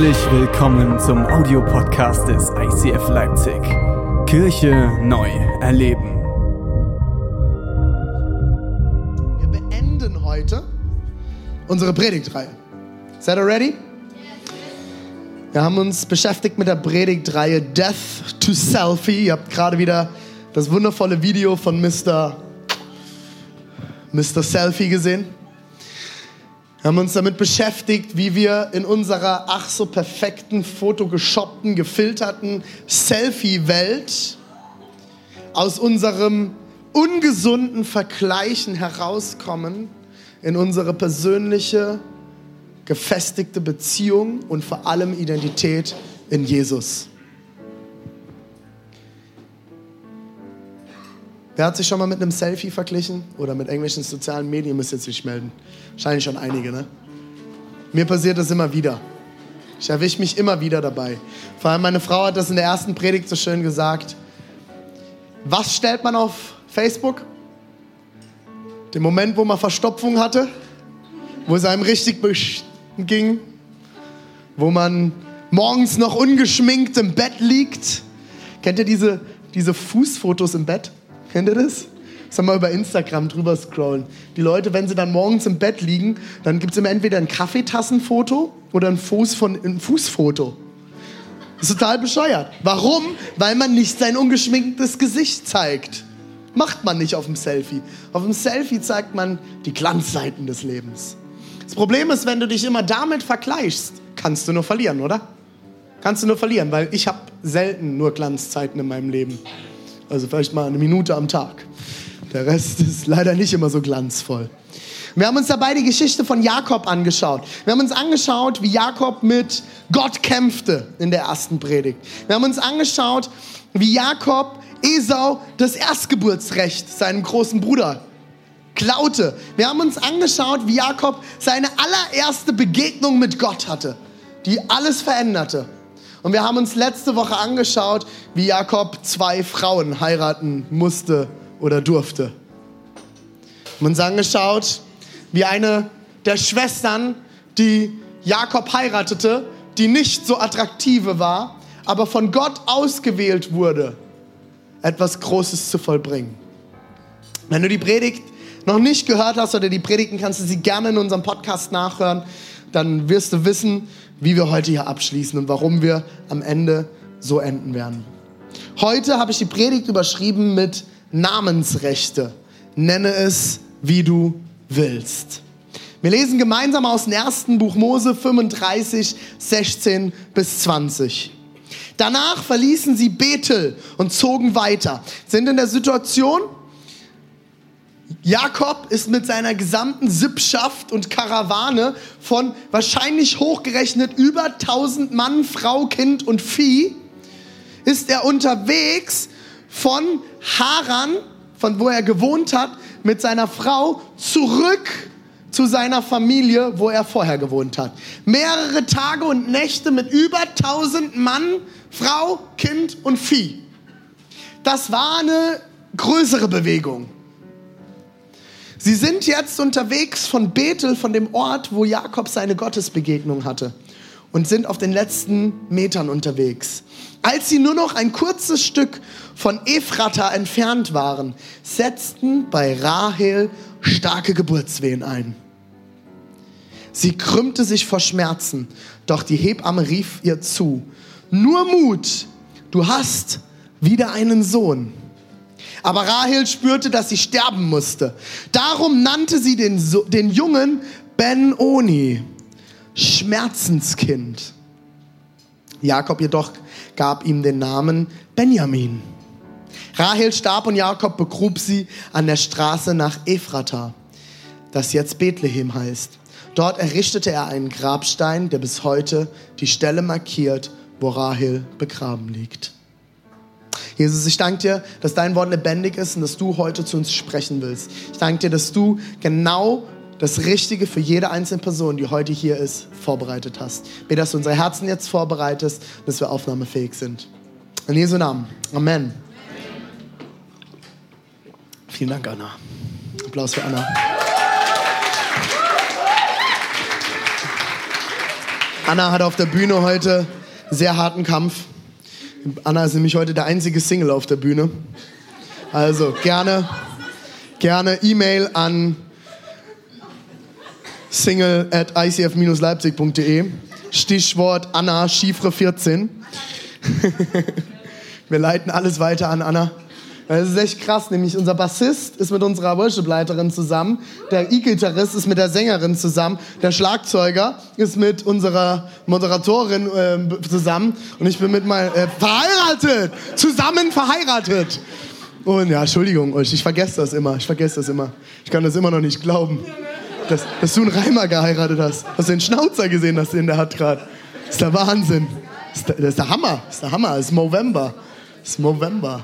Herzlich willkommen zum Audiopodcast des ICF Leipzig. Kirche neu erleben. Wir beenden heute unsere Predigtreihe. Seid ihr ready? Wir haben uns beschäftigt mit der Predigtreihe Death to Selfie. Ihr habt gerade wieder das wundervolle Video von Mr. Mr. Selfie gesehen. Wir haben uns damit beschäftigt, wie wir in unserer ach so perfekten, fotogeshoppten, gefilterten Selfie-Welt aus unserem ungesunden Vergleichen herauskommen in unsere persönliche, gefestigte Beziehung und vor allem Identität in Jesus. Wer hat sich schon mal mit einem Selfie verglichen oder mit irgendwelchen sozialen Medien? Müsst ihr jetzt nicht melden. Wahrscheinlich schon einige, ne? Mir passiert das immer wieder. Ich erwische mich immer wieder dabei. Vor allem meine Frau hat das in der ersten Predigt so schön gesagt. Was stellt man auf Facebook? Den Moment, wo man Verstopfung hatte, wo es einem richtig ging, wo man morgens noch ungeschminkt im Bett liegt. Kennt ihr diese, diese Fußfotos im Bett? Kennt ihr das? Sag mal über Instagram drüber scrollen. Die Leute, wenn sie dann morgens im Bett liegen, dann gibt es immer entweder ein Kaffeetassenfoto oder ein, Fuß von, ein Fußfoto. Das ist total bescheuert. Warum? Weil man nicht sein ungeschminktes Gesicht zeigt. Macht man nicht auf dem Selfie. Auf dem Selfie zeigt man die Glanzseiten des Lebens. Das Problem ist, wenn du dich immer damit vergleichst, kannst du nur verlieren, oder? Kannst du nur verlieren, weil ich habe selten nur Glanzzeiten in meinem Leben. Also vielleicht mal eine Minute am Tag. Der Rest ist leider nicht immer so glanzvoll. Wir haben uns dabei die Geschichte von Jakob angeschaut. Wir haben uns angeschaut, wie Jakob mit Gott kämpfte in der ersten Predigt. Wir haben uns angeschaut, wie Jakob Esau das Erstgeburtsrecht seinem großen Bruder klaute. Wir haben uns angeschaut, wie Jakob seine allererste Begegnung mit Gott hatte, die alles veränderte. Und wir haben uns letzte Woche angeschaut, wie Jakob zwei Frauen heiraten musste oder durfte. Wir haben uns angeschaut, wie eine der Schwestern, die Jakob heiratete, die nicht so attraktive war, aber von Gott ausgewählt wurde, etwas Großes zu vollbringen. Wenn du die Predigt noch nicht gehört hast oder die Predigten, kannst du sie gerne in unserem Podcast nachhören. Dann wirst du wissen, wie wir heute hier abschließen und warum wir am Ende so enden werden. Heute habe ich die Predigt überschrieben mit Namensrechte. Nenne es, wie du willst. Wir lesen gemeinsam aus dem ersten Buch Mose 35, 16 bis 20. Danach verließen sie Bethel und zogen weiter, sind in der Situation, Jakob ist mit seiner gesamten Sippschaft und Karawane von wahrscheinlich hochgerechnet über 1000 Mann, Frau, Kind und Vieh, ist er unterwegs von Haran, von wo er gewohnt hat, mit seiner Frau zurück zu seiner Familie, wo er vorher gewohnt hat. Mehrere Tage und Nächte mit über 1000 Mann, Frau, Kind und Vieh. Das war eine größere Bewegung. Sie sind jetzt unterwegs von Bethel, von dem Ort, wo Jakob seine Gottesbegegnung hatte und sind auf den letzten Metern unterwegs. Als sie nur noch ein kurzes Stück von Ephrata entfernt waren, setzten bei Rahel starke Geburtswehen ein. Sie krümmte sich vor Schmerzen, doch die Hebamme rief ihr zu, nur Mut, du hast wieder einen Sohn. Aber Rahel spürte, dass sie sterben musste. Darum nannte sie den, so den Jungen Ben-Oni, Schmerzenskind. Jakob jedoch gab ihm den Namen Benjamin. Rahel starb und Jakob begrub sie an der Straße nach Ephrata, das jetzt Bethlehem heißt. Dort errichtete er einen Grabstein, der bis heute die Stelle markiert, wo Rahel begraben liegt. Jesus, ich danke dir, dass dein Wort lebendig ist und dass du heute zu uns sprechen willst. Ich danke dir, dass du genau das Richtige für jede einzelne Person, die heute hier ist, vorbereitet hast. Bitte, dass du unsere Herzen jetzt vorbereitest, dass wir aufnahmefähig sind. In Jesu Namen. Amen. Vielen Dank, Anna. Applaus für Anna. Anna hat auf der Bühne heute sehr harten Kampf. Anna ist nämlich heute der einzige Single auf der Bühne. Also gerne, gerne E-Mail an single at icf-leipzig.de. Stichwort Anna Chiffre 14. Wir leiten alles weiter an Anna. Das ist echt krass, nämlich unser Bassist ist mit unserer Worship-Leiterin zusammen, der E-Gitarrist ist mit der Sängerin zusammen, der Schlagzeuger ist mit unserer Moderatorin äh, zusammen und ich bin mit mal äh, verheiratet, zusammen verheiratet. Und ja, Entschuldigung euch, ich vergesse das immer, ich vergesse das immer. Ich kann das immer noch nicht glauben, dass, dass du einen Reimer geheiratet hast. Hast du den Schnauzer gesehen, das in der hat gerade? Ist der Wahnsinn. Ist der, ist der Hammer, ist der Hammer, ist November. Das ist November.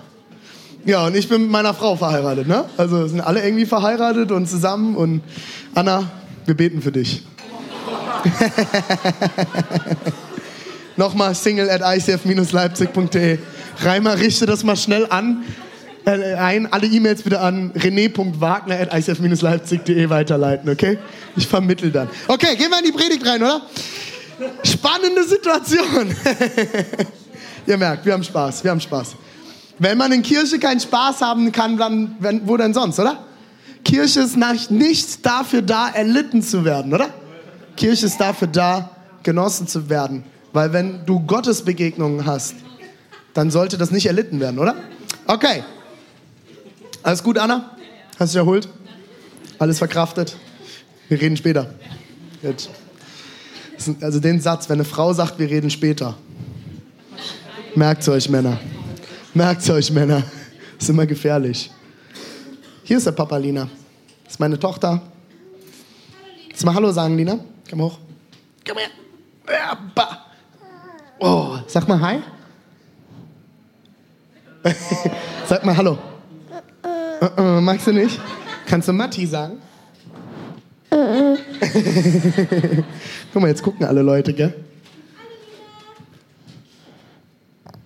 Ja, und ich bin mit meiner Frau verheiratet, ne? Also sind alle irgendwie verheiratet und zusammen und Anna, wir beten für dich. Nochmal single at icf-leipzig.de. Reimer, richte das mal schnell an. Äh, ein, alle E-Mails bitte an rené.wagner at icf-leipzig.de weiterleiten, okay? Ich vermittel dann. Okay, gehen wir in die Predigt rein, oder? Spannende Situation. Ihr merkt, wir haben Spaß, wir haben Spaß. Wenn man in Kirche keinen Spaß haben kann, dann wenn, wo denn sonst, oder? Kirche ist nicht dafür da, erlitten zu werden, oder? Kirche ist dafür da, genossen zu werden. Weil wenn du Gottesbegegnungen hast, dann sollte das nicht erlitten werden, oder? Okay. Alles gut, Anna? Hast du dich erholt? Alles verkraftet? Wir reden später. Gut. Also den Satz, wenn eine Frau sagt, wir reden später. Merkt euch, Männer. Merkt euch, Männer. Das ist immer gefährlich. Hier ist der Papa, Lina. Das ist meine Tochter. Kannst du mal Hallo sagen, Lina? Komm hoch. Komm her. Oh, sag mal Hi. sag mal Hallo. Uh -uh, magst du nicht? Kannst du Matti sagen? Guck mal, jetzt gucken alle Leute, gell?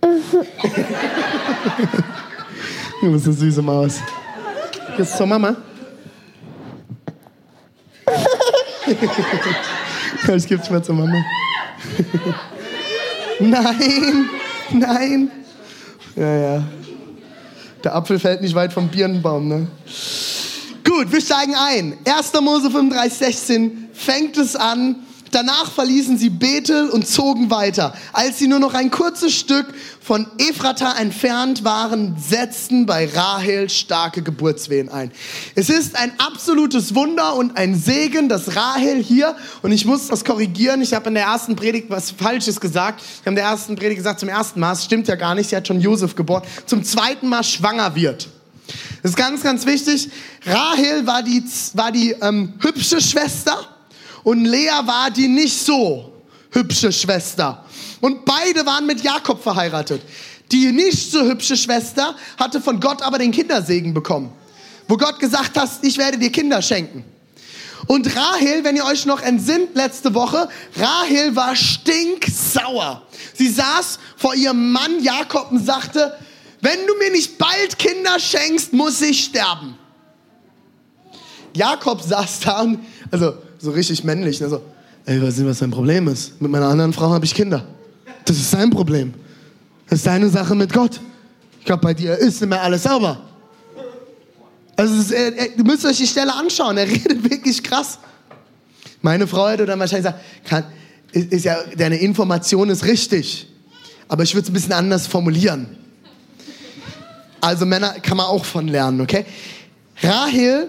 du bist eine süße Maus. Gehst du zur Mama? ich gib's mal zur Mama. nein, nein. Ja, ja. Der Apfel fällt nicht weit vom Birnenbaum, ne? Gut, wir steigen ein. 1. Mose 35, 16 fängt es an, Danach verließen sie Bethel und zogen weiter. Als sie nur noch ein kurzes Stück von Ephrata entfernt waren, setzten bei Rahel starke Geburtswehen ein. Es ist ein absolutes Wunder und ein Segen, dass Rahel hier, und ich muss das korrigieren, ich habe in der ersten Predigt was Falsches gesagt. Ich habe in der ersten Predigt gesagt, zum ersten Mal, es stimmt ja gar nicht, sie hat schon Josef geboren, zum zweiten Mal schwanger wird. Das ist ganz, ganz wichtig. Rahel war die, war die ähm, hübsche Schwester und Lea war die nicht so hübsche Schwester. Und beide waren mit Jakob verheiratet. Die nicht so hübsche Schwester hatte von Gott aber den Kindersegen bekommen. Wo Gott gesagt hat, ich werde dir Kinder schenken. Und Rahel, wenn ihr euch noch entsinnt letzte Woche, Rahel war stinksauer. Sie saß vor ihrem Mann Jakob und sagte, wenn du mir nicht bald Kinder schenkst, muss ich sterben. Jakob saß da und, also so richtig männlich. Also, ey, weiß nicht, was dein Problem ist. Mit meiner anderen Frau habe ich Kinder. Das ist sein Problem. Das ist deine Sache mit Gott. Ich glaube, bei dir ist immer alles sauber. Also, ist, er, er, du müsst euch die Stelle anschauen. Er redet wirklich krass. Meine Frau hätte dann wahrscheinlich gesagt, kann, ist, ist ja, deine Information ist richtig. Aber ich würde es ein bisschen anders formulieren. Also Männer kann man auch von lernen, okay? Rahel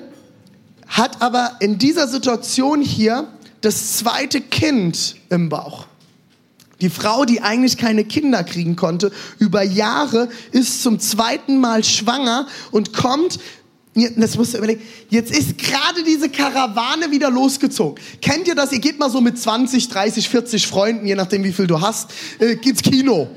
hat aber in dieser Situation hier das zweite Kind im Bauch. Die Frau, die eigentlich keine Kinder kriegen konnte, über Jahre ist zum zweiten Mal schwanger und kommt das musst du überlegen. Jetzt ist gerade diese Karawane wieder losgezogen. Kennt ihr das? Ihr geht mal so mit 20, 30, 40 Freunden, je nachdem wie viel du hast, äh, ins Kino.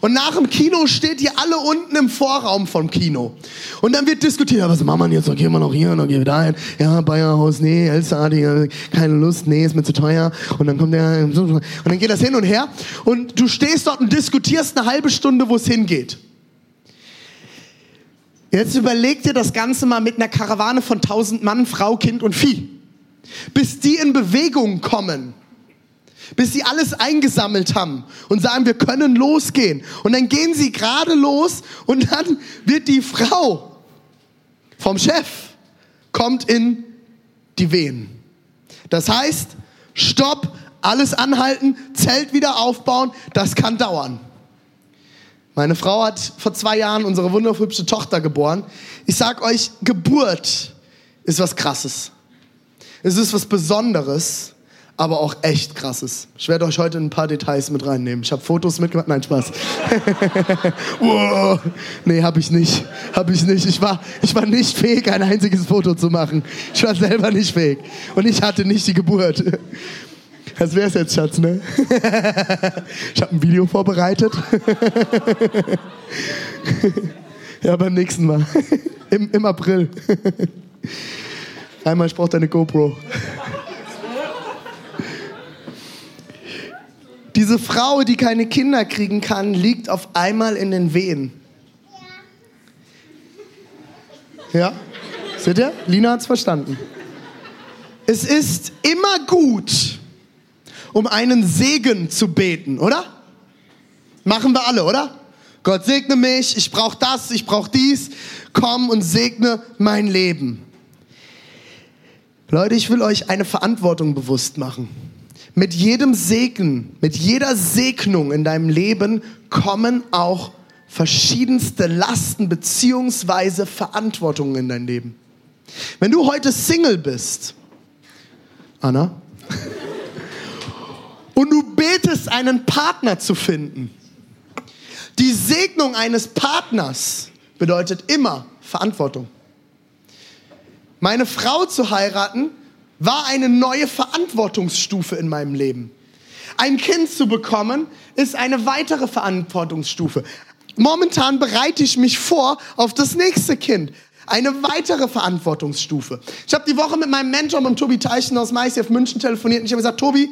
Und nach dem Kino steht ihr alle unten im Vorraum vom Kino. Und dann wird diskutiert, ja, was machen wir jetzt? Gehen wir noch hier, dann gehen wir dahin. Ja, Bayerhaus, nee, Elsterartig, keine Lust, nee, ist mir zu teuer. Und dann kommt der, und dann geht das hin und her. Und du stehst dort und diskutierst eine halbe Stunde, wo es hingeht. Jetzt überleg dir das Ganze mal mit einer Karawane von tausend Mann, Frau, Kind und Vieh. Bis die in Bewegung kommen bis sie alles eingesammelt haben und sagen, wir können losgehen. Und dann gehen sie gerade los und dann wird die Frau vom Chef kommt in die Wehen. Das heißt, stopp, alles anhalten, Zelt wieder aufbauen, das kann dauern. Meine Frau hat vor zwei Jahren unsere wunderhübsche Tochter geboren. Ich sag euch, Geburt ist was Krasses. Es ist was Besonderes aber auch echt krasses. Ich werde euch heute ein paar Details mit reinnehmen. Ich habe Fotos mitgemacht. Nein, Spaß. wow. Nee, habe ich nicht. Habe ich nicht. Ich war, ich war nicht fähig, ein einziges Foto zu machen. Ich war selber nicht fähig. Und ich hatte nicht die Geburt. Das wär's jetzt, Schatz, ne? Ich habe ein Video vorbereitet. Ja, beim nächsten Mal. Im, im April. Einmal, ich brauche deine GoPro. Diese Frau, die keine Kinder kriegen kann, liegt auf einmal in den Wehen. Ja? Seht ihr? Lina hat's verstanden. Es ist immer gut, um einen Segen zu beten, oder? Machen wir alle, oder? Gott segne mich, ich brauche das, ich brauche dies. Komm und segne mein Leben. Leute, ich will euch eine Verantwortung bewusst machen. Mit jedem Segen, mit jeder Segnung in deinem Leben kommen auch verschiedenste Lasten beziehungsweise Verantwortungen in dein Leben. Wenn du heute Single bist, Anna, und du betest, einen Partner zu finden, die Segnung eines Partners bedeutet immer Verantwortung. Meine Frau zu heiraten war eine neue Verantwortungsstufe in meinem Leben. Ein Kind zu bekommen ist eine weitere Verantwortungsstufe. Momentan bereite ich mich vor auf das nächste Kind. Eine weitere Verantwortungsstufe. Ich habe die Woche mit meinem Mentor, mit Tobi Teichen aus MyCF München telefoniert und ich habe gesagt, Tobi,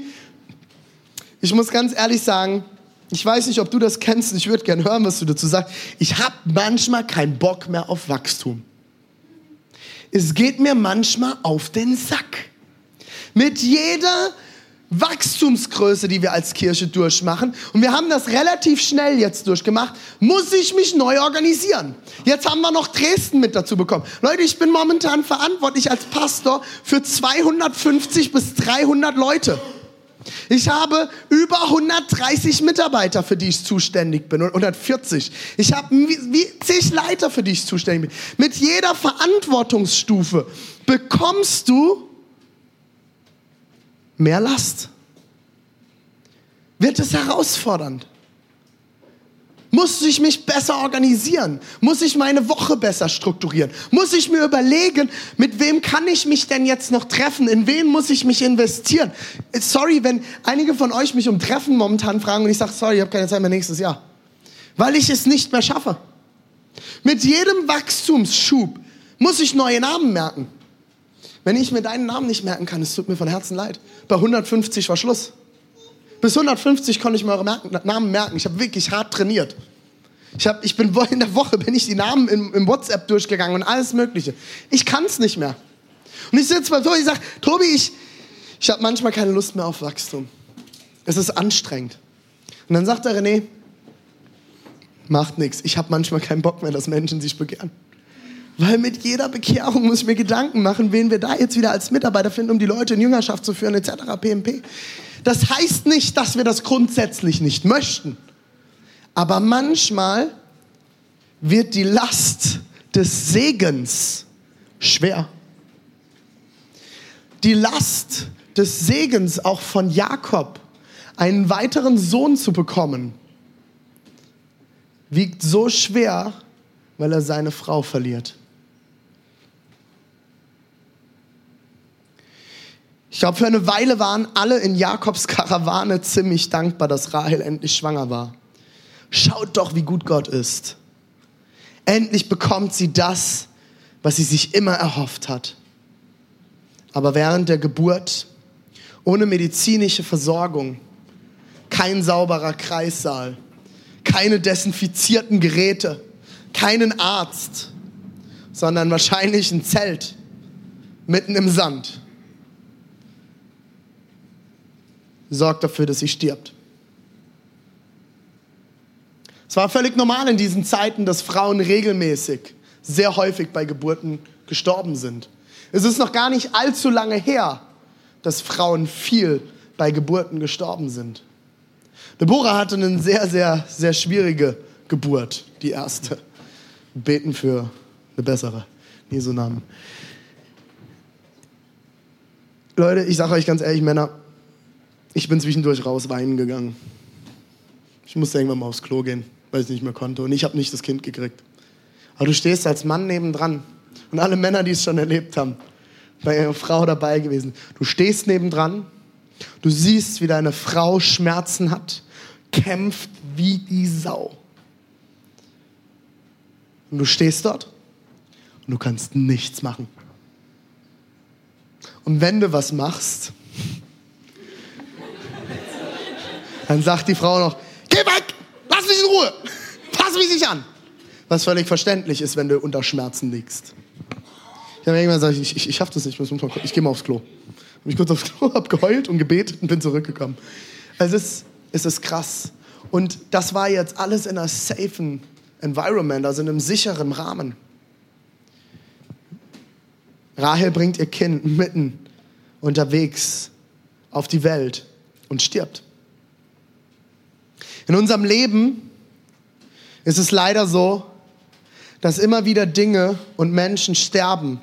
ich muss ganz ehrlich sagen, ich weiß nicht, ob du das kennst, ich würde gerne hören, was du dazu sagst. Ich habe manchmal keinen Bock mehr auf Wachstum. Es geht mir manchmal auf den Sack. Mit jeder Wachstumsgröße, die wir als Kirche durchmachen, und wir haben das relativ schnell jetzt durchgemacht, muss ich mich neu organisieren. Jetzt haben wir noch Dresden mit dazu bekommen. Leute, ich bin momentan verantwortlich als Pastor für 250 bis 300 Leute. Ich habe über 130 Mitarbeiter, für die ich zuständig bin, 140. Ich habe zig Leiter, für die ich zuständig bin. Mit jeder Verantwortungsstufe bekommst du mehr Last? Wird es herausfordernd? Muss ich mich besser organisieren? Muss ich meine Woche besser strukturieren? Muss ich mir überlegen, mit wem kann ich mich denn jetzt noch treffen? In wen muss ich mich investieren? Sorry, wenn einige von euch mich um Treffen momentan fragen und ich sage, sorry, ich habe keine Zeit mehr nächstes Jahr. Weil ich es nicht mehr schaffe. Mit jedem Wachstumsschub muss ich neue Namen merken. Wenn ich mir deinen Namen nicht merken kann, es tut mir von Herzen leid. Bei 150 war Schluss. Bis 150 konnte ich mir eure Namen merken. Ich habe wirklich hart trainiert. Ich, hab, ich bin in der Woche bin ich die Namen im, im WhatsApp durchgegangen und alles Mögliche. Ich kann es nicht mehr. Und ich sitze bei Tobi und sage, Tobi, ich, ich habe manchmal keine Lust mehr auf Wachstum. Es ist anstrengend. Und dann sagt er, René, macht nichts. Ich habe manchmal keinen Bock mehr, dass Menschen sich begehren. Weil mit jeder Bekehrung muss ich mir Gedanken machen, wen wir da jetzt wieder als Mitarbeiter finden, um die Leute in Jüngerschaft zu führen, etc. PMP. Das heißt nicht, dass wir das grundsätzlich nicht möchten. Aber manchmal wird die Last des Segens schwer. Die Last des Segens auch von Jakob, einen weiteren Sohn zu bekommen, wiegt so schwer, weil er seine Frau verliert. Ich glaube, für eine Weile waren alle in Jakobs Karawane ziemlich dankbar, dass Rahel endlich schwanger war. Schaut doch, wie gut Gott ist. Endlich bekommt sie das, was sie sich immer erhofft hat. Aber während der Geburt, ohne medizinische Versorgung, kein sauberer Kreissaal, keine desinfizierten Geräte, keinen Arzt, sondern wahrscheinlich ein Zelt mitten im Sand sorgt dafür, dass sie stirbt. Es war völlig normal in diesen Zeiten, dass Frauen regelmäßig, sehr häufig bei Geburten gestorben sind. Es ist noch gar nicht allzu lange her, dass Frauen viel bei Geburten gestorben sind. Deborah hatte eine sehr, sehr, sehr schwierige Geburt, die erste. Beten für eine bessere. Jesu Namen. Leute, ich sage euch ganz ehrlich, Männer, ich bin zwischendurch raus weinen gegangen. Ich musste irgendwann mal aufs Klo gehen, weil ich nicht mehr konnte. Und ich habe nicht das Kind gekriegt. Aber du stehst als Mann nebendran. Und alle Männer, die es schon erlebt haben, bei ihrer Frau dabei gewesen. Du stehst nebendran, du siehst, wie deine Frau Schmerzen hat, kämpft wie die Sau. Und du stehst dort und du kannst nichts machen. Und wenn du was machst, dann sagt die Frau noch, geh weg, lass mich in Ruhe, fass mich nicht an. Was völlig verständlich ist, wenn du unter Schmerzen liegst. Ich habe irgendwann gesagt, ich, ich, ich schaff das nicht, ich, ich gehe mal aufs Klo. Ich bin kurz aufs Klo, habe geheult und gebetet und bin zurückgekommen. Also es ist, es ist krass. Und das war jetzt alles in einer safen Environment, also in einem sicheren Rahmen. Rahel bringt ihr Kind mitten unterwegs auf die Welt und stirbt. In unserem Leben ist es leider so, dass immer wieder Dinge und Menschen sterben,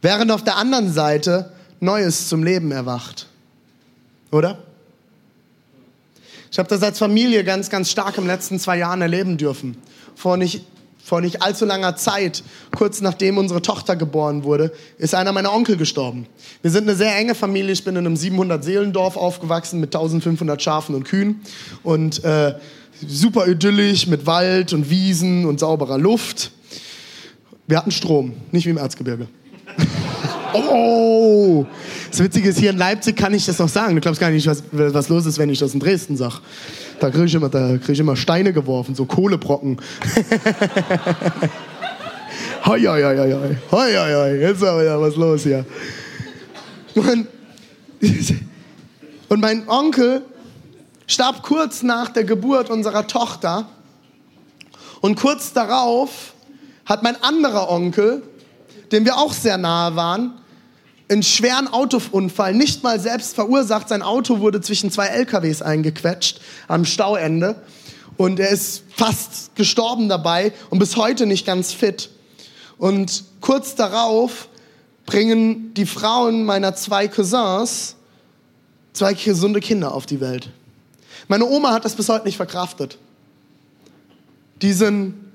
während auf der anderen Seite Neues zum Leben erwacht. Oder? Ich habe das als Familie ganz, ganz stark im letzten zwei Jahren erleben dürfen. Vor nicht vor nicht allzu langer Zeit, kurz nachdem unsere Tochter geboren wurde, ist einer meiner Onkel gestorben. Wir sind eine sehr enge Familie. Ich bin in einem 700-Seelendorf aufgewachsen mit 1500 Schafen und Kühen und äh, super idyllisch mit Wald und Wiesen und sauberer Luft. Wir hatten Strom, nicht wie im Erzgebirge. oh! Das Witzige ist, hier in Leipzig kann ich das noch sagen. Du glaubst gar nicht, was, was los ist, wenn ich das in Dresden sage. Da kriege ich, immer, krieg ich immer Steine geworfen, so Kohlebrocken. hoi, hoi, hoi, hoi. Hoi, hoi, hoi. Jetzt ist aber ja was los hier. Und, und mein Onkel starb kurz nach der Geburt unserer Tochter. Und kurz darauf hat mein anderer Onkel, dem wir auch sehr nahe waren, einen schweren Autounfall, nicht mal selbst verursacht. Sein Auto wurde zwischen zwei LKWs eingequetscht am Stauende und er ist fast gestorben dabei und bis heute nicht ganz fit. Und kurz darauf bringen die Frauen meiner zwei Cousins zwei gesunde Kinder auf die Welt. Meine Oma hat das bis heute nicht verkraftet. Diesen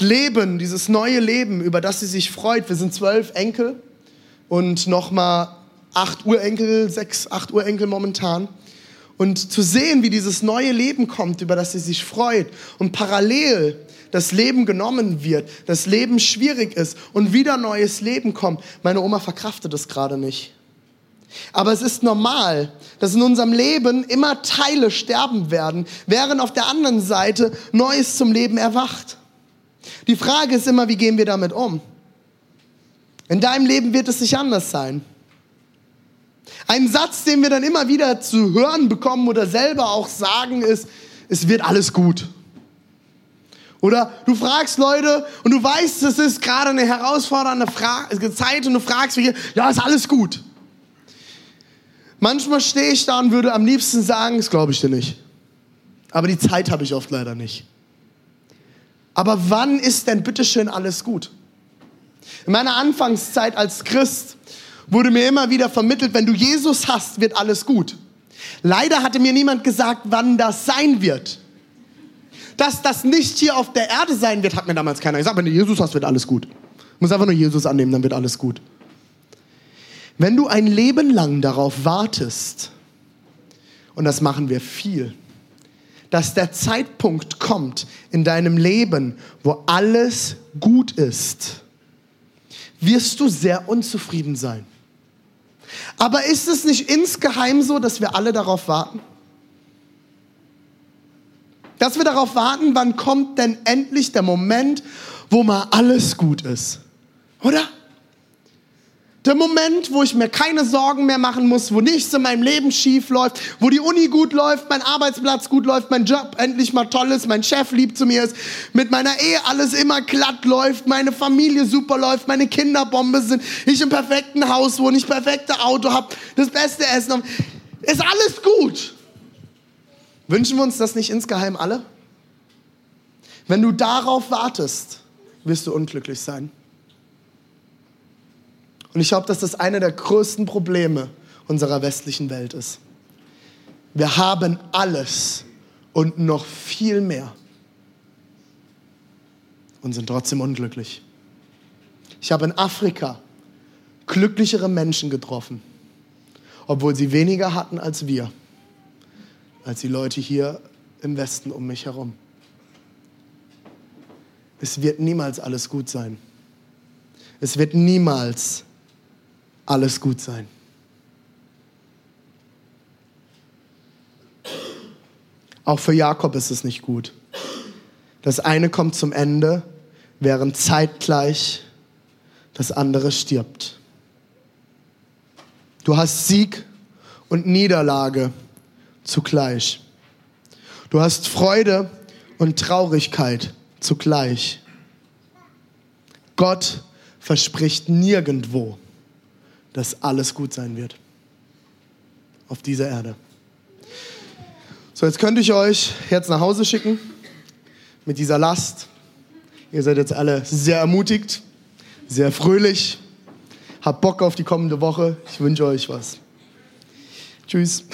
Leben, dieses neue Leben, über das sie sich freut. Wir sind zwölf Enkel und nochmal acht Urenkel, sechs, acht Urenkel momentan. Und zu sehen, wie dieses neue Leben kommt, über das sie sich freut und parallel das Leben genommen wird, das Leben schwierig ist und wieder neues Leben kommt. Meine Oma verkraftet das gerade nicht. Aber es ist normal, dass in unserem Leben immer Teile sterben werden, während auf der anderen Seite Neues zum Leben erwacht. Die Frage ist immer, wie gehen wir damit um? In deinem Leben wird es nicht anders sein. Ein Satz, den wir dann immer wieder zu hören bekommen oder selber auch sagen, ist, es wird alles gut. Oder du fragst Leute und du weißt, es ist gerade eine herausfordernde Fra Zeit und du fragst mich, ja, ist alles gut. Manchmal stehe ich da und würde am liebsten sagen, das glaube ich dir nicht. Aber die Zeit habe ich oft leider nicht. Aber wann ist denn bitteschön alles gut? In meiner Anfangszeit als Christ wurde mir immer wieder vermittelt, wenn du Jesus hast, wird alles gut. Leider hatte mir niemand gesagt, wann das sein wird. Dass das nicht hier auf der Erde sein wird, hat mir damals keiner gesagt. Wenn du Jesus hast, wird alles gut. Du musst einfach nur Jesus annehmen, dann wird alles gut. Wenn du ein Leben lang darauf wartest, und das machen wir viel, dass der Zeitpunkt kommt in deinem Leben, wo alles gut ist, wirst du sehr unzufrieden sein. Aber ist es nicht insgeheim so, dass wir alle darauf warten? Dass wir darauf warten, wann kommt denn endlich der Moment, wo mal alles gut ist? Oder? Der Moment, wo ich mir keine Sorgen mehr machen muss, wo nichts in meinem Leben schief läuft, wo die Uni gut läuft, mein Arbeitsplatz gut läuft, mein Job endlich mal toll ist, mein Chef lieb zu mir ist, mit meiner Ehe alles immer glatt läuft, meine Familie super läuft, meine Kinder Bombe sind, ich im perfekten Haus wohne, ich perfekte Auto habe, das beste Essen. Ist alles gut. Wünschen wir uns das nicht insgeheim alle? Wenn du darauf wartest, wirst du unglücklich sein. Und ich glaube, dass das eine der größten Probleme unserer westlichen Welt ist. Wir haben alles und noch viel mehr und sind trotzdem unglücklich. Ich habe in Afrika glücklichere Menschen getroffen, obwohl sie weniger hatten als wir, als die Leute hier im Westen um mich herum. Es wird niemals alles gut sein. Es wird niemals alles gut sein. Auch für Jakob ist es nicht gut. Das eine kommt zum Ende, während zeitgleich das andere stirbt. Du hast Sieg und Niederlage zugleich. Du hast Freude und Traurigkeit zugleich. Gott verspricht nirgendwo, dass alles gut sein wird auf dieser Erde. So, jetzt könnte ich euch jetzt nach Hause schicken mit dieser Last. Ihr seid jetzt alle sehr ermutigt, sehr fröhlich, habt Bock auf die kommende Woche. Ich wünsche euch was. Tschüss.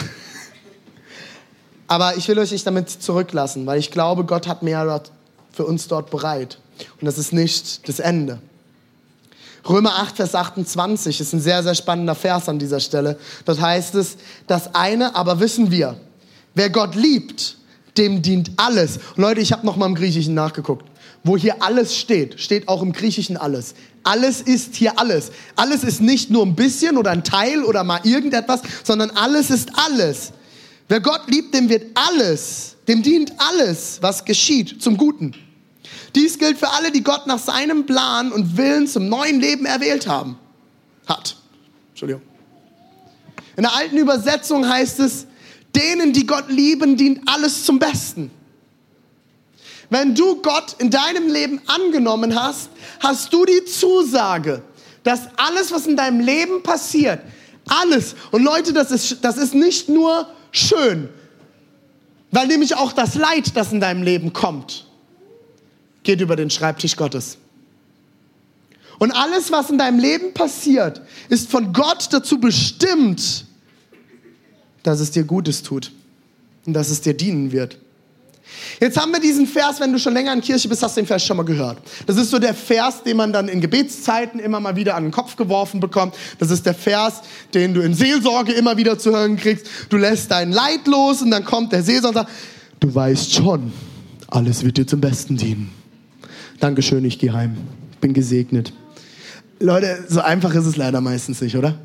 Aber ich will euch nicht damit zurücklassen, weil ich glaube, Gott hat mehr für uns dort bereit. Und das ist nicht das Ende. Römer 8, Vers 28 ist ein sehr, sehr spannender Vers an dieser Stelle. Dort heißt es, das eine aber wissen wir, wer Gott liebt, dem dient alles. Leute, ich habe noch mal im Griechischen nachgeguckt. Wo hier alles steht, steht auch im Griechischen alles. Alles ist hier alles. Alles ist nicht nur ein bisschen oder ein Teil oder mal irgendetwas, sondern alles ist alles. Wer Gott liebt, dem wird alles, dem dient alles, was geschieht, zum Guten. Dies gilt für alle, die Gott nach seinem Plan und Willen zum neuen Leben erwählt haben. Hat. Entschuldigung. In der alten Übersetzung heißt es, denen, die Gott lieben, dient alles zum Besten. Wenn du Gott in deinem Leben angenommen hast, hast du die Zusage, dass alles, was in deinem Leben passiert, alles, und Leute, das ist, das ist nicht nur schön, weil nämlich auch das Leid, das in deinem Leben kommt, geht über den Schreibtisch Gottes. Und alles, was in deinem Leben passiert, ist von Gott dazu bestimmt, dass es dir Gutes tut und dass es dir dienen wird. Jetzt haben wir diesen Vers, wenn du schon länger in Kirche bist, hast du den Vers schon mal gehört. Das ist so der Vers, den man dann in Gebetszeiten immer mal wieder an den Kopf geworfen bekommt. Das ist der Vers, den du in Seelsorge immer wieder zu hören kriegst. Du lässt dein Leid los und dann kommt der Seelsorger und sagt, du weißt schon, alles wird dir zum Besten dienen. Dankeschön, ich gehe heim. Bin gesegnet. Leute, so einfach ist es leider meistens nicht, oder?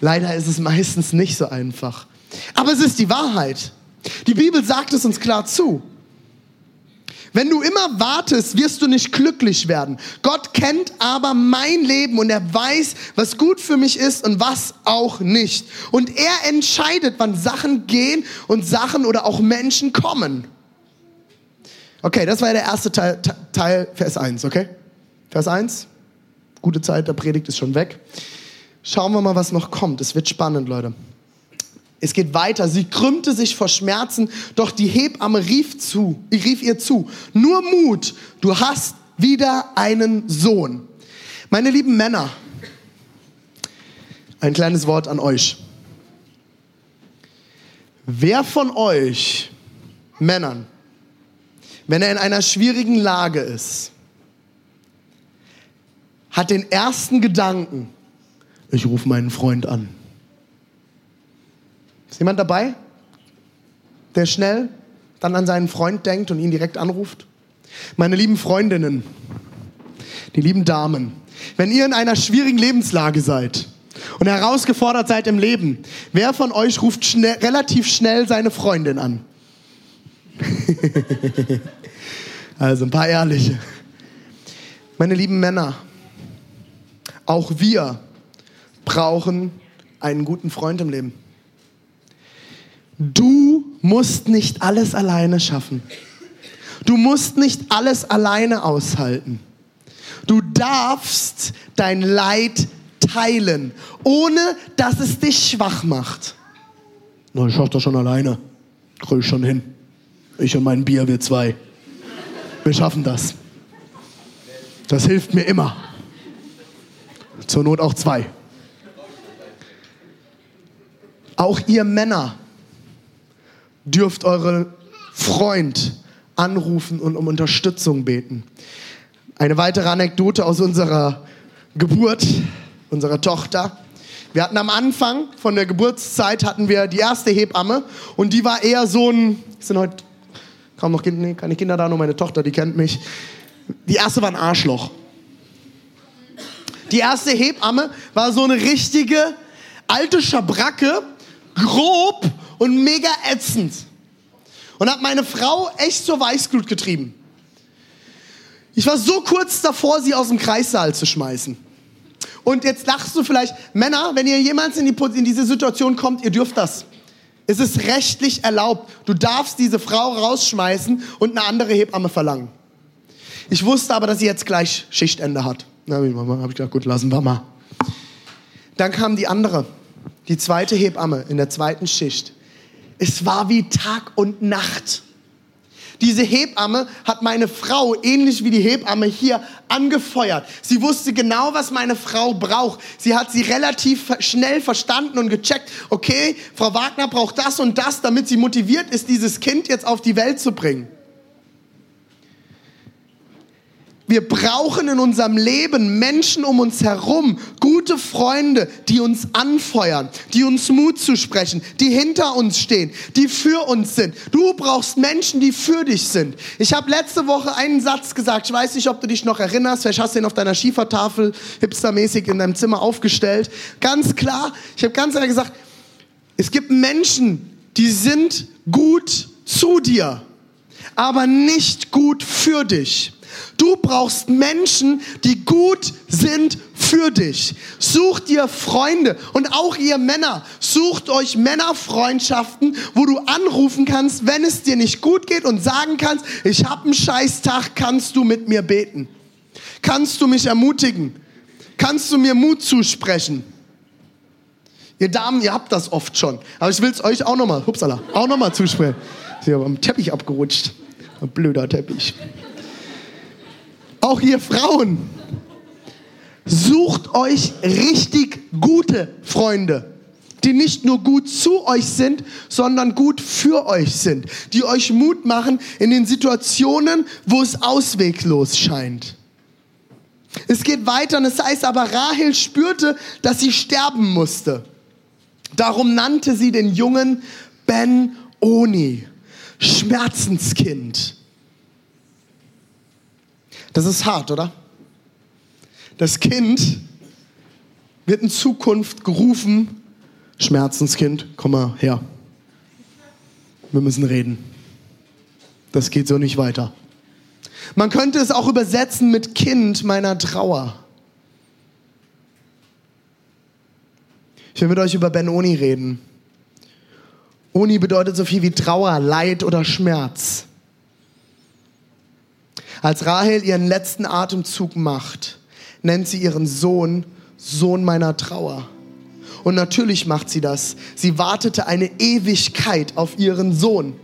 Leider ist es meistens nicht so einfach. Aber es ist die Wahrheit. Die Bibel sagt es uns klar zu. Wenn du immer wartest, wirst du nicht glücklich werden. Gott kennt aber mein Leben und er weiß, was gut für mich ist und was auch nicht. Und er entscheidet, wann Sachen gehen und Sachen oder auch Menschen kommen. Okay, das war ja der erste Teil, Teil Vers 1, okay? Vers 1, gute Zeit, der Predigt ist schon weg. Schauen wir mal, was noch kommt. Es wird spannend, Leute. Es geht weiter. Sie krümmte sich vor Schmerzen, doch die Hebamme rief zu, rief ihr zu, nur Mut, du hast wieder einen Sohn. Meine lieben Männer, ein kleines Wort an euch. Wer von euch Männern, wenn er in einer schwierigen Lage ist, hat den ersten Gedanken, ich rufe meinen Freund an. Ist jemand dabei, der schnell dann an seinen Freund denkt und ihn direkt anruft? Meine lieben Freundinnen, die lieben Damen, wenn ihr in einer schwierigen Lebenslage seid und herausgefordert seid im Leben, wer von euch ruft schnell, relativ schnell seine Freundin an? also ein paar ehrliche. Meine lieben Männer, Auch wir brauchen einen guten Freund im Leben. Du musst nicht alles alleine schaffen. Du musst nicht alles alleine aushalten. Du darfst dein Leid teilen, ohne dass es dich schwach macht. Na, ich schaff das schon alleine. Krieg ich schon hin. Ich und mein Bier, wir zwei. Wir schaffen das. Das hilft mir immer. Zur Not auch zwei. Auch ihr Männer dürft euren Freund anrufen und um Unterstützung beten. Eine weitere Anekdote aus unserer Geburt, unserer Tochter. Wir hatten am Anfang von der Geburtszeit hatten wir die erste Hebamme und die war eher so ein, sind heute kaum noch nee, keine Kinder da, nur meine Tochter, die kennt mich. Die erste war ein Arschloch. Die erste Hebamme war so eine richtige alte Schabracke, grob und mega ätzend. Und hat meine Frau echt zur Weißglut getrieben. Ich war so kurz davor, sie aus dem Kreissaal zu schmeißen. Und jetzt lachst du vielleicht, Männer, wenn ihr jemals in, die, in diese Situation kommt, ihr dürft das. Es ist rechtlich erlaubt. Du darfst diese Frau rausschmeißen und eine andere Hebamme verlangen. Ich wusste aber, dass sie jetzt gleich Schichtende hat. Na, habe ich gedacht, gut, lassen wir mal. Dann kam die andere, die zweite Hebamme in der zweiten Schicht. Es war wie Tag und Nacht. Diese Hebamme hat meine Frau, ähnlich wie die Hebamme hier, angefeuert. Sie wusste genau, was meine Frau braucht. Sie hat sie relativ schnell verstanden und gecheckt, okay, Frau Wagner braucht das und das, damit sie motiviert ist, dieses Kind jetzt auf die Welt zu bringen. Wir brauchen in unserem Leben Menschen um uns herum, gute Freunde, die uns anfeuern, die uns Mut zusprechen, die hinter uns stehen, die für uns sind. Du brauchst Menschen, die für dich sind. Ich habe letzte Woche einen Satz gesagt, ich weiß nicht, ob du dich noch erinnerst, vielleicht hast du ihn auf deiner Schiefertafel hipstermäßig in deinem Zimmer aufgestellt. Ganz klar, ich habe ganz klar gesagt, es gibt Menschen, die sind gut zu dir, aber nicht gut für dich. Du brauchst Menschen, die gut sind für dich. Sucht dir Freunde und auch ihr Männer. Sucht euch Männerfreundschaften, wo du anrufen kannst, wenn es dir nicht gut geht und sagen kannst, ich habe einen Scheißtag, kannst du mit mir beten? Kannst du mich ermutigen? Kannst du mir Mut zusprechen? Ihr Damen, ihr habt das oft schon. Aber ich will es euch auch nochmal, hupsala, auch nochmal zusprechen. Ist ja am Teppich abgerutscht. Ein blöder Teppich. Auch ihr Frauen, sucht euch richtig gute Freunde, die nicht nur gut zu euch sind, sondern gut für euch sind, die euch Mut machen in den Situationen, wo es ausweglos scheint. Es geht weiter und es heißt aber, Rahel spürte, dass sie sterben musste. Darum nannte sie den Jungen Ben-Oni, Schmerzenskind. Das ist hart, oder? Das Kind wird in Zukunft gerufen, Schmerzenskind, komm mal her. Wir müssen reden. Das geht so nicht weiter. Man könnte es auch übersetzen mit Kind meiner Trauer. Ich will mit euch über Ben Oni reden. Oni bedeutet so viel wie Trauer, Leid oder Schmerz. Als Rahel ihren letzten Atemzug macht, nennt sie ihren Sohn Sohn meiner Trauer. Und natürlich macht sie das. Sie wartete eine Ewigkeit auf ihren Sohn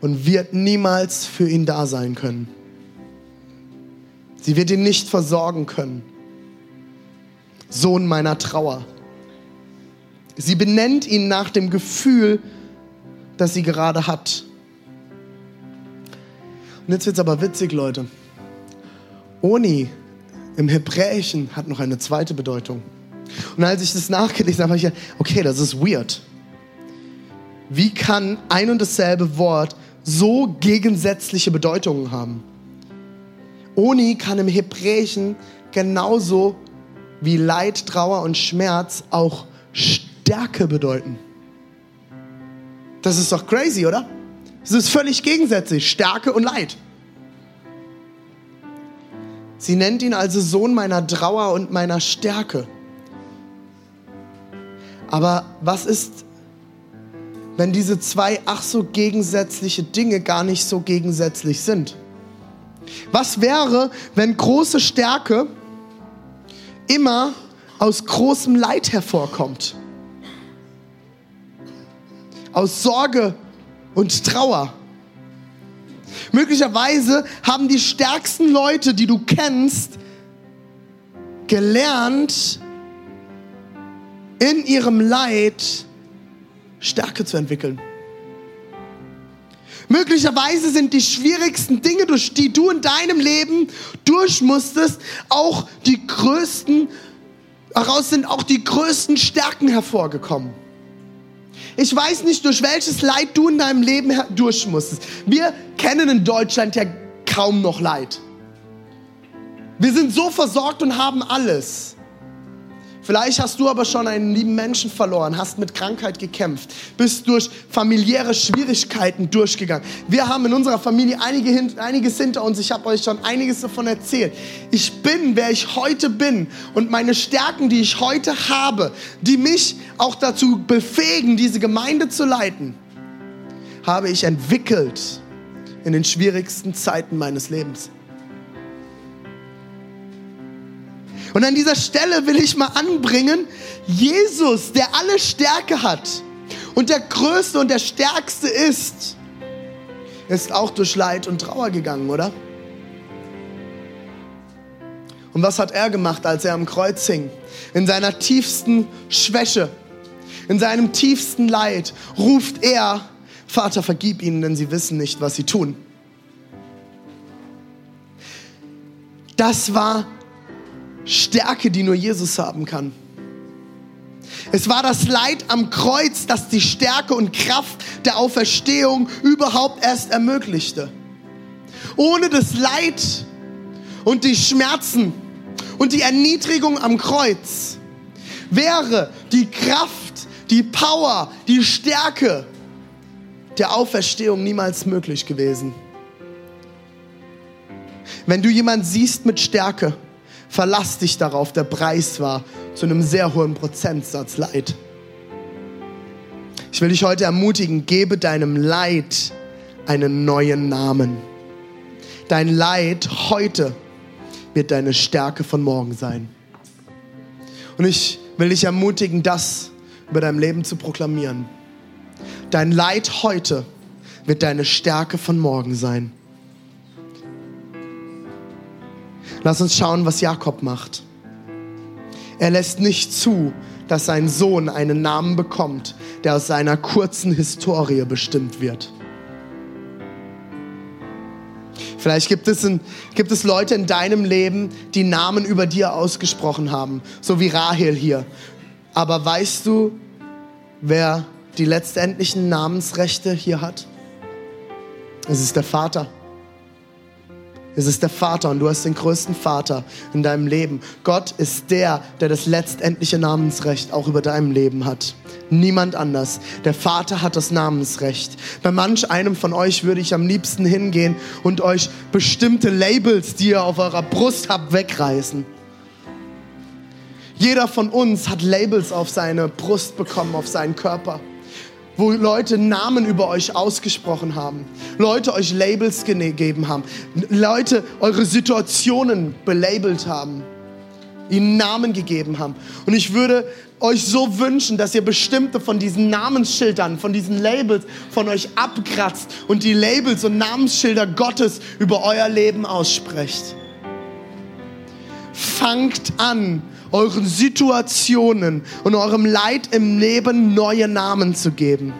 und wird niemals für ihn da sein können. Sie wird ihn nicht versorgen können. Sohn meiner Trauer. Sie benennt ihn nach dem Gefühl, das sie gerade hat. Und jetzt wird es aber witzig, Leute. Oni im Hebräischen hat noch eine zweite Bedeutung. Und als ich das nachgelesen habe, habe ich gedacht, okay, das ist weird. Wie kann ein und dasselbe Wort so gegensätzliche Bedeutungen haben? Oni kann im Hebräischen genauso wie Leid, Trauer und Schmerz auch Stärke bedeuten. Das ist doch crazy, oder? Es ist völlig gegensätzlich, Stärke und Leid. Sie nennt ihn also Sohn meiner Trauer und meiner Stärke. Aber was ist, wenn diese zwei ach so gegensätzliche Dinge gar nicht so gegensätzlich sind? Was wäre, wenn große Stärke immer aus großem Leid hervorkommt? Aus Sorge und Trauer. Möglicherweise haben die stärksten Leute, die du kennst, gelernt, in ihrem Leid Stärke zu entwickeln. Möglicherweise sind die schwierigsten Dinge, durch die du in deinem Leben durch musstest, auch die größten, daraus sind auch die größten Stärken hervorgekommen. Ich weiß nicht, durch welches Leid du in deinem Leben durch musstest. Wir kennen in Deutschland ja kaum noch Leid. Wir sind so versorgt und haben alles. Vielleicht hast du aber schon einen lieben Menschen verloren, hast mit Krankheit gekämpft, bist durch familiäre Schwierigkeiten durchgegangen. Wir haben in unserer Familie einige, einiges hinter uns. Ich habe euch schon einiges davon erzählt. Ich bin, wer ich heute bin und meine Stärken, die ich heute habe, die mich auch dazu befähigen, diese Gemeinde zu leiten, habe ich entwickelt in den schwierigsten Zeiten meines Lebens. Und an dieser Stelle will ich mal anbringen, Jesus, der alle Stärke hat und der Größte und der Stärkste ist, ist auch durch Leid und Trauer gegangen, oder? Und was hat er gemacht, als er am Kreuz hing? In seiner tiefsten Schwäche, in seinem tiefsten Leid ruft er, Vater, vergib ihnen, denn sie wissen nicht, was sie tun. Das war Stärke, die nur Jesus haben kann. Es war das Leid am Kreuz, das die Stärke und Kraft der Auferstehung überhaupt erst ermöglichte. Ohne das Leid und die Schmerzen und die Erniedrigung am Kreuz wäre die Kraft, die Power, die Stärke der Auferstehung niemals möglich gewesen. Wenn du jemand siehst mit Stärke, Verlass dich darauf, der Preis war zu einem sehr hohen Prozentsatz Leid. Ich will dich heute ermutigen, gebe deinem Leid einen neuen Namen. Dein Leid heute wird deine Stärke von morgen sein. Und ich will dich ermutigen, das über dein Leben zu proklamieren. Dein Leid heute wird deine Stärke von morgen sein. Lass uns schauen, was Jakob macht. Er lässt nicht zu, dass sein Sohn einen Namen bekommt, der aus seiner kurzen Historie bestimmt wird. Vielleicht gibt es, in, gibt es Leute in deinem Leben, die Namen über dir ausgesprochen haben, so wie Rahel hier. Aber weißt du, wer die letztendlichen Namensrechte hier hat? Es ist der Vater. Es ist der Vater und du hast den größten Vater in deinem Leben. Gott ist der, der das letztendliche Namensrecht auch über deinem Leben hat. Niemand anders. Der Vater hat das Namensrecht. Bei manch einem von euch würde ich am liebsten hingehen und euch bestimmte Labels, die ihr auf eurer Brust habt, wegreißen. Jeder von uns hat Labels auf seine Brust bekommen, auf seinen Körper wo Leute Namen über euch ausgesprochen haben, Leute euch Labels gegeben haben, Leute eure Situationen belabelt haben, ihnen Namen gegeben haben. Und ich würde euch so wünschen, dass ihr bestimmte von diesen Namensschildern, von diesen Labels von euch abkratzt und die Labels und Namensschilder Gottes über euer Leben aussprecht. Fangt an, euren Situationen und eurem Leid im Leben neue Namen zu geben.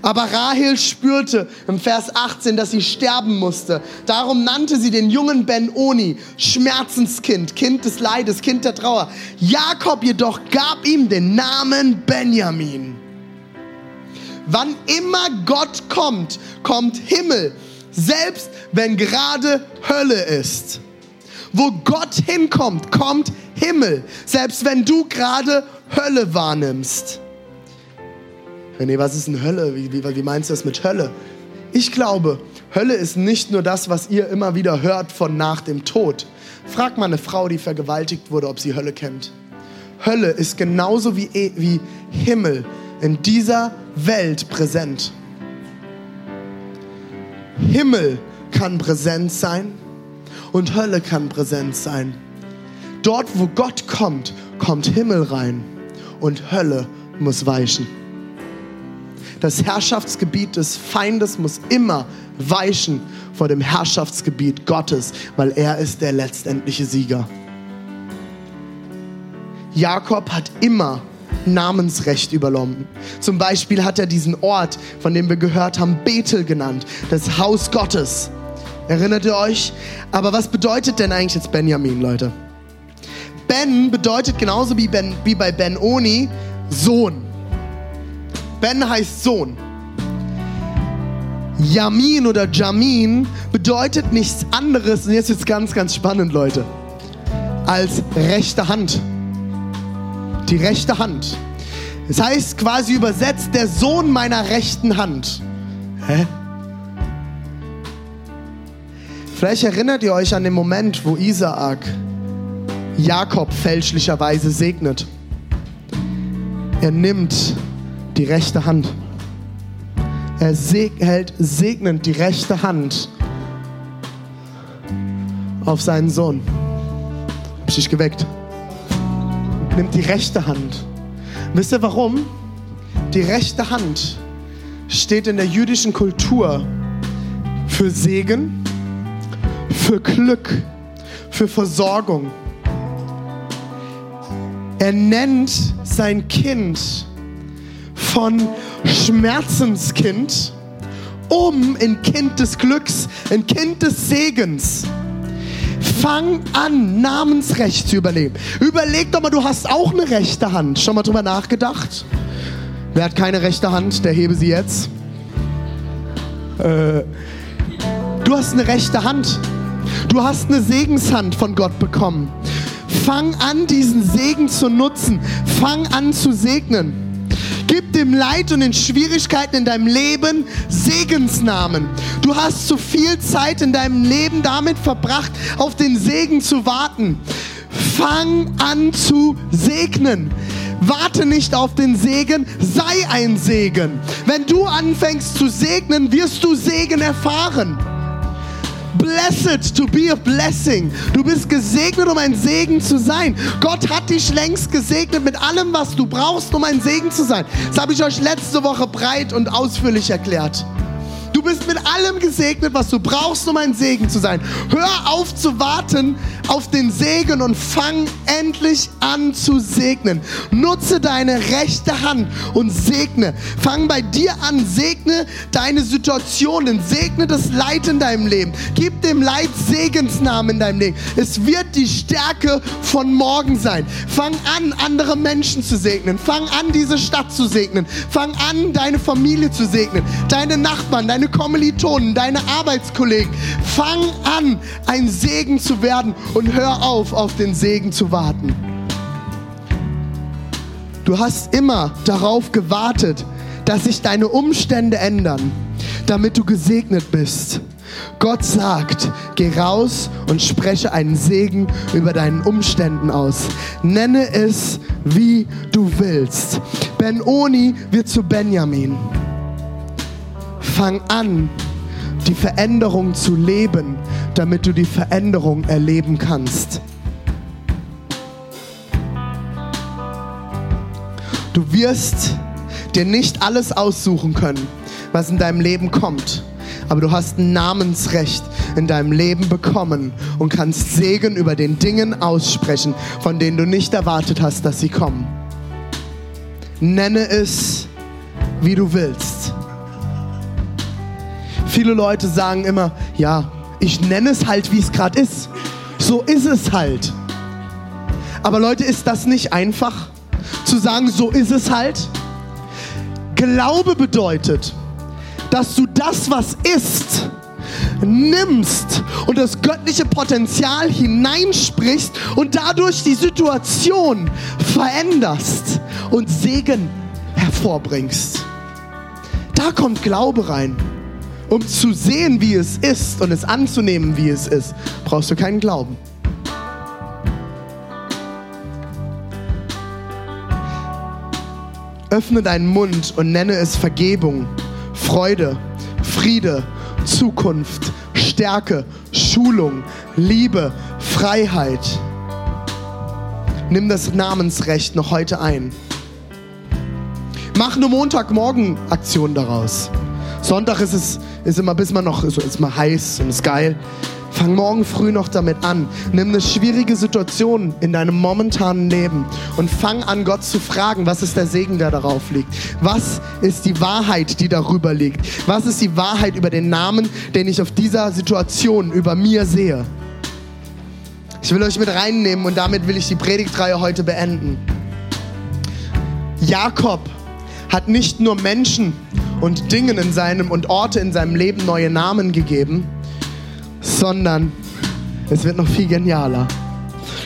Aber Rahel spürte im Vers 18, dass sie sterben musste. Darum nannte sie den jungen Ben-Oni Schmerzenskind, Kind des Leides, Kind der Trauer. Jakob jedoch gab ihm den Namen Benjamin. Wann immer Gott kommt, kommt Himmel, selbst wenn gerade Hölle ist. Wo Gott hinkommt, kommt Himmel. Selbst wenn du gerade Hölle wahrnimmst. Nee, was ist denn Hölle? Wie, wie, wie meinst du das mit Hölle? Ich glaube, Hölle ist nicht nur das, was ihr immer wieder hört von nach dem Tod. Frag mal eine Frau, die vergewaltigt wurde, ob sie Hölle kennt. Hölle ist genauso wie, E- wie Himmel in dieser Welt präsent. Himmel kann präsent sein und Hölle kann präsent sein. Dort, wo Gott kommt, kommt Himmel rein und Hölle muss weichen. Das Herrschaftsgebiet des Feindes muss immer weichen vor dem Herrschaftsgebiet Gottes, weil er ist der letztendliche Sieger. Jakob hat immer Namensrecht übernommen. Zum Beispiel hat er diesen Ort, von dem wir gehört haben, Bethel genannt, das Haus Gottes. Erinnert ihr euch? Aber was bedeutet denn eigentlich jetzt Benjamin, Leute? Ben bedeutet genauso wie, ben, wie bei Ben Oni Sohn. Ben heißt Sohn. Yamin oder Jamin bedeutet nichts anderes, und jetzt wird es ganz, ganz spannend, Leute, als rechte Hand. Die rechte Hand. Das heißt quasi übersetzt der Sohn meiner rechten Hand. Hä? Vielleicht erinnert ihr euch an den Moment, wo Isaak Jakob fälschlicherweise segnet. Er nimmt die rechte Hand. Er seg hält segnend die rechte Hand auf seinen Sohn. Hab ich dich geweckt? Nimmt die rechte Hand. Wisst ihr warum? Die rechte Hand steht in der jüdischen Kultur für Segen, für Glück, für Versorgung. Er nennt sein Kind von Schmerzenskind um in Kind des Glücks, in Kind des Segens. Fang an, Namensrecht zu überleben. Überleg doch mal, du hast auch eine rechte Hand. Schon mal drüber nachgedacht? Wer hat keine rechte Hand, der hebe sie jetzt. Äh, du hast eine rechte Hand. Du hast eine Segenshand von Gott bekommen. Fang an, diesen Segen zu nutzen. Fang an zu segnen. Gib dem Leid und den Schwierigkeiten in deinem Leben Segensnamen. Du hast zu viel Zeit in deinem Leben damit verbracht, auf den Segen zu warten. Fang an zu segnen. Warte nicht auf den Segen, sei ein Segen. Wenn du anfängst zu segnen, wirst du Segen erfahren. Blessed to be a blessing. Du bist gesegnet, um ein Segen zu sein. Gott hat dich längst gesegnet mit allem, was du brauchst, um ein Segen zu sein. Das habe ich euch letzte Woche breit und ausführlich erklärt. Du bist mit allem gesegnet, was du brauchst, um ein Segen zu sein. Hör auf zu warten auf den Segen und fang endlich an zu segnen. Nutze deine rechte Hand und segne. Fang bei dir an, segne deine Situationen, segne das Leid in deinem Leben. Gib dem Leid Segensnamen in deinem Leben. Es wird die Stärke von morgen sein. Fang an, andere Menschen zu segnen. Fang an, diese Stadt zu segnen. Fang an, deine Familie zu segnen. Deine Nachbarn, deine Kommilitonen, deine Arbeitskollegen. Fang an, ein Segen zu werden und hör auf, auf den Segen zu warten. Du hast immer darauf gewartet, dass sich deine Umstände ändern, damit du gesegnet bist. Gott sagt, geh raus und spreche einen Segen über deinen Umständen aus. Nenne es, wie du willst. Ben-Oni wird zu Benjamin. Fang an, die Veränderung zu leben, damit du die Veränderung erleben kannst. Du wirst dir nicht alles aussuchen können, was in deinem Leben kommt. Aber du hast ein Namensrecht in deinem Leben bekommen und kannst Segen über den Dingen aussprechen, von denen du nicht erwartet hast, dass sie kommen. Nenne es, wie du willst. Viele Leute sagen immer, ja, ich nenne es halt, wie es gerade ist. So ist es halt. Aber Leute, ist das nicht einfach zu sagen, so ist es halt? Glaube bedeutet, dass du das, was ist, nimmst und das göttliche Potenzial hineinsprichst und dadurch die Situation veränderst und Segen hervorbringst. Da kommt Glaube rein. Um zu sehen, wie es ist und es anzunehmen, wie es ist, brauchst du keinen Glauben. Öffne deinen Mund und nenne es Vergebung, Freude, Friede, Zukunft, Stärke, Schulung, Liebe, Freiheit. Nimm das Namensrecht noch heute ein. Mach eine Montagmorgen-Aktion daraus. Sonntag ist es ist immer, bis man noch ist, ist mal heiß und ist geil. Fang morgen früh noch damit an. Nimm eine schwierige Situation in deinem momentanen Leben und fang an, Gott zu fragen, was ist der Segen, der darauf liegt? Was ist die Wahrheit, die darüber liegt? Was ist die Wahrheit über den Namen, den ich auf dieser Situation über mir sehe? Ich will euch mit reinnehmen und damit will ich die Predigtreihe heute beenden. Jakob hat nicht nur Menschen und Dingen in seinem und Orte in seinem Leben neue Namen gegeben, sondern es wird noch viel genialer.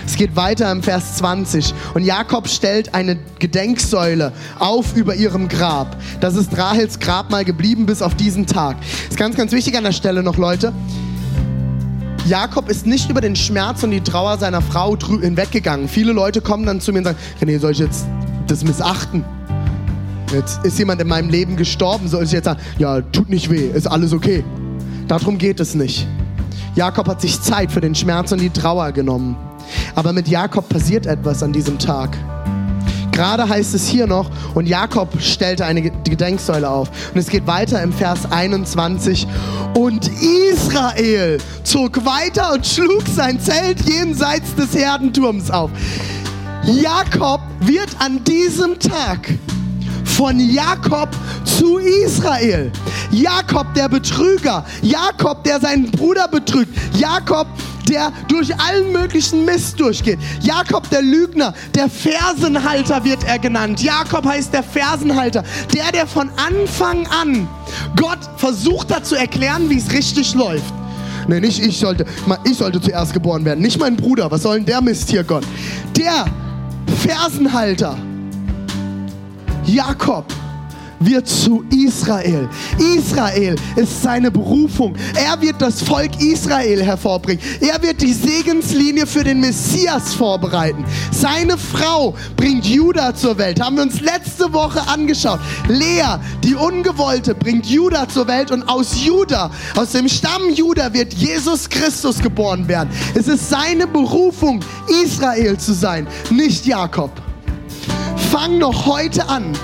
Es geht weiter im Vers 20 und Jakob stellt eine Gedenksäule auf über ihrem Grab. Das ist Rahels Grabmal geblieben bis auf diesen Tag. Ist ganz, ganz wichtig an der Stelle noch, Leute. Jakob ist nicht über den Schmerz und die Trauer seiner Frau hinweggegangen. Viele Leute kommen dann zu mir und sagen, nee, soll ich jetzt das missachten? Jetzt ist jemand in meinem Leben gestorben, soll ich jetzt sagen, ja, tut nicht weh, ist alles okay. Darum geht es nicht. Jakob hat sich Zeit für den Schmerz und die Trauer genommen. Aber mit Jakob passiert etwas an diesem Tag. Gerade heißt es hier noch, und Jakob stellte eine Gedenksäule auf. Und es geht weiter im Vers 21. Und Israel zog weiter und schlug sein Zelt jenseits des Herdenturms auf. Jakob wird an diesem Tag von Jakob zu Israel. Jakob der Betrüger, Jakob der seinen Bruder betrügt, Jakob der durch allen möglichen Mist durchgeht. Jakob der Lügner, der Fersenhalter wird er genannt. Jakob heißt der Fersenhalter, der, der von Anfang an Gott versucht hat zu erklären, wie es richtig läuft. Nee, nicht ich sollte, ich sollte zuerst geboren werden, nicht mein Bruder. Was soll denn der Mist hier, Gott? Der Fersenhalter Jakob wird zu Israel. Israel ist seine Berufung. Er wird das Volk Israel hervorbringen. Er wird die Segenslinie für den Messias vorbereiten. Seine Frau bringt Judah zur Welt. Haben wir uns letzte Woche angeschaut. Lea, die Ungewollte, bringt Judah zur Welt und aus Judah, aus dem Stamm Judah wird Jesus Christus geboren werden. Es ist seine Berufung, Israel zu sein, nicht Jakob. Fang noch heute an,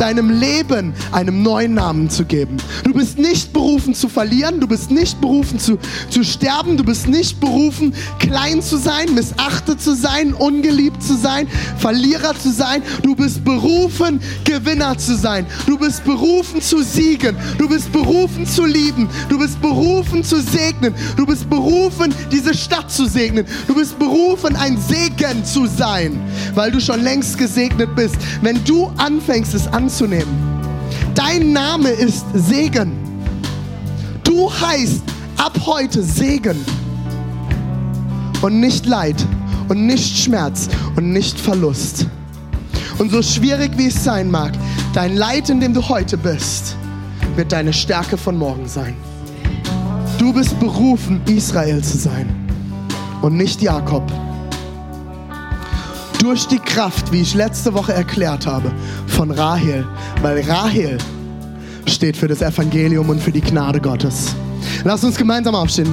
deinem Leben einem neuen Namen zu geben. Du bist nicht berufen zu verlieren, du bist nicht berufen zu, zu sterben, du bist nicht berufen, klein zu sein, missachtet zu sein, ungeliebt zu sein, Verlierer zu sein. Du bist berufen, Gewinner zu sein. Du bist berufen zu siegen. Du bist berufen zu lieben. Du bist berufen zu segnen. Du bist berufen, diese Stadt zu segnen. Du bist berufen, ein Segen zu sein, weil du schon längst gesegnet bist. Wenn du anfängst, es anzunehmen, anzunehmen. Dein Name ist Segen. Du heißt ab heute Segen und nicht Leid und nicht Schmerz und nicht Verlust. Und so schwierig wie es sein mag, dein Leid, in dem du heute bist, wird deine Stärke von morgen sein. Du bist berufen, Israel zu sein und nicht Jakob durch die Kraft, wie ich letzte Woche erklärt habe, von Rahel. Weil Rahel steht für das Evangelium und für die Gnade Gottes. Lass uns gemeinsam aufstehen.